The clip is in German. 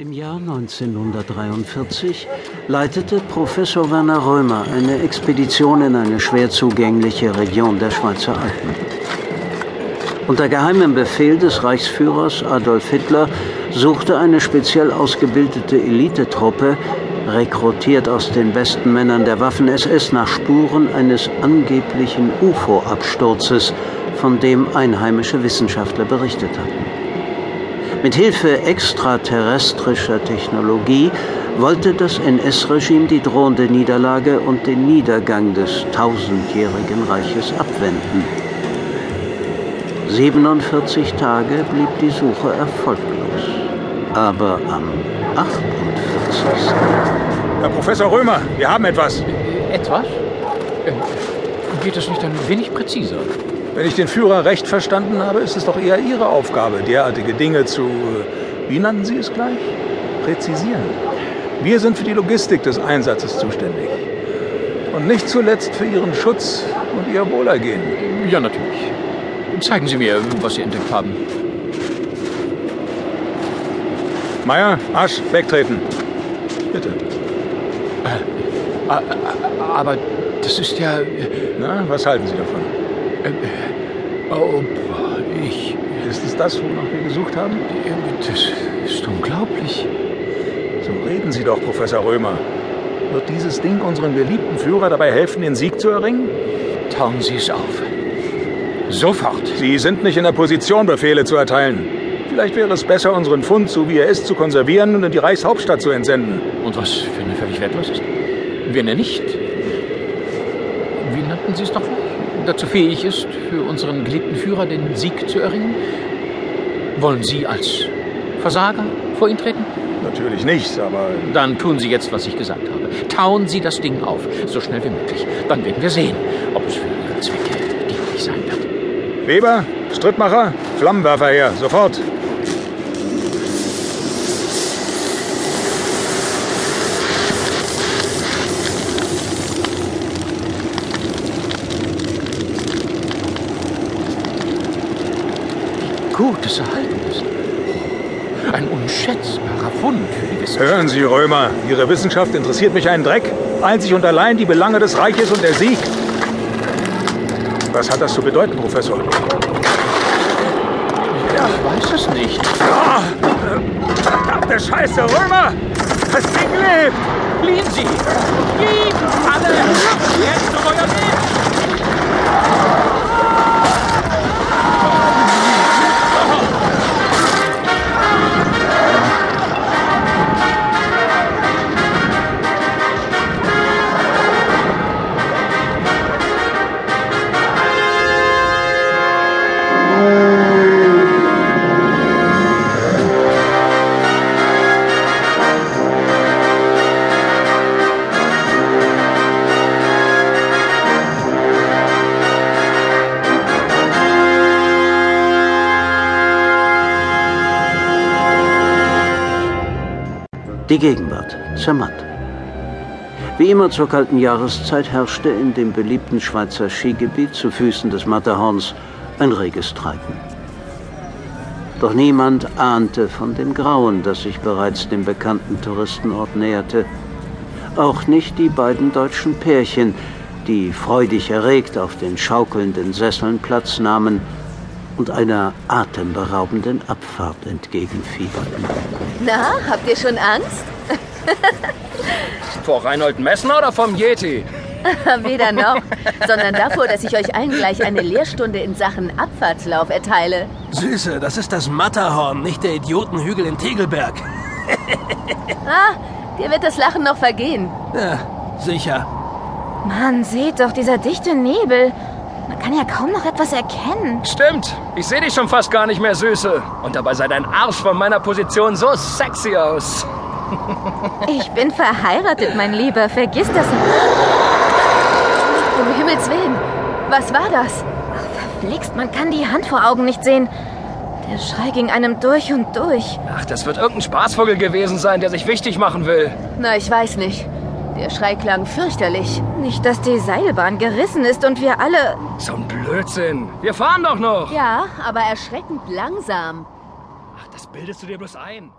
Im Jahr 1943 leitete Professor Werner Römer eine Expedition in eine schwer zugängliche Region der Schweizer Alpen. Unter geheimem Befehl des Reichsführers Adolf Hitler suchte eine speziell ausgebildete Elitetruppe, rekrutiert aus den besten Männern der Waffen-SS, nach Spuren eines angeblichen UFO-Absturzes, von dem einheimische Wissenschaftler berichtet hatten. Mit Hilfe extraterrestrischer Technologie wollte das NS-Regime die drohende Niederlage und den Niedergang des tausendjährigen Reiches abwenden. 47 Tage blieb die Suche erfolglos. Aber am 48. Herr Professor Römer, wir haben etwas. Etwas? Äh, geht es nicht ein wenig präziser? Wenn ich den Führer recht verstanden habe, ist es doch eher Ihre Aufgabe, derartige Dinge zu, äh, wie nannten Sie es gleich? Präzisieren. Wir sind für die Logistik des Einsatzes zuständig. Und nicht zuletzt für Ihren Schutz und Ihr Wohlergehen. Ja, natürlich. Zeigen Sie mir, was Sie entdeckt haben. Meier, Asch, wegtreten. Bitte. Äh, äh, aber das ist ja. Na, was halten Sie davon? Oh, ich. Ist es das, wonach wir gesucht haben? Das ist unglaublich. So reden Sie doch, Professor Römer. Wird dieses Ding unserem geliebten Führer dabei helfen, den Sieg zu erringen? Tauen Sie es auf. Sofort. Sie sind nicht in der Position, Befehle zu erteilen. Vielleicht wäre es besser, unseren Fund, so wie er ist, zu konservieren und in die Reichshauptstadt zu entsenden. Und was für eine völlig wertlos ist? Wenn er nicht. Wie nannten Sie es doch? Dazu fähig ist, für unseren geliebten Führer den Sieg zu erringen? Wollen Sie als Versager vor ihn treten? Natürlich nicht, aber. Dann tun Sie jetzt, was ich gesagt habe. Tauen Sie das Ding auf, so schnell wie möglich. Dann werden wir sehen, ob es für Ihre Zwecke dienlich sein wird. Weber, Strittmacher, Flammenwerfer her, sofort. Gut es erhalten ist. Ein unschätzbarer Fund für die Wissenschaft. Hören Sie, Römer, Ihre Wissenschaft interessiert mich einen Dreck. Einzig und allein die Belange des Reiches und der Sieg. Was hat das zu bedeuten, Professor? Ich weiß es nicht. Ah, verdammte Scheiße, Römer! Das Ding lebt! Fliehen Sie! Die Gegenwart, Zermatt. Wie immer zur kalten Jahreszeit herrschte in dem beliebten Schweizer Skigebiet zu Füßen des Matterhorns ein reges Treiben. Doch niemand ahnte von dem Grauen, das sich bereits dem bekannten Touristenort näherte. Auch nicht die beiden deutschen Pärchen, die freudig erregt auf den schaukelnden Sesseln Platz nahmen und einer atemberaubenden Abfahrt entgegenfieberten. Na, habt ihr schon Angst? Vor Reinhold Messner oder vom Yeti? Weder noch, sondern davor, dass ich euch allen gleich eine Lehrstunde in Sachen Abfahrtslauf erteile. Süße, das ist das Matterhorn, nicht der Idiotenhügel in Tegelberg. ah, dir wird das Lachen noch vergehen. Ja, sicher. Mann, seht doch, dieser dichte Nebel. Man kann ja kaum noch etwas erkennen. Stimmt. Ich sehe dich schon fast gar nicht mehr, Süße. Und dabei sah dein Arsch von meiner Position so sexy aus. ich bin verheiratet, mein Lieber. Vergiss das nicht. Um Himmels Willen. Was war das? Ach, verflixt, man kann die Hand vor Augen nicht sehen. Der Schrei ging einem durch und durch. Ach, das wird irgendein Spaßvogel gewesen sein, der sich wichtig machen will. Na, ich weiß nicht. Der Schrei klang fürchterlich. Nicht, dass die Seilbahn gerissen ist und wir alle... So ein Blödsinn. Wir fahren doch noch. Ja, aber erschreckend langsam. Ach, das bildest du dir bloß ein.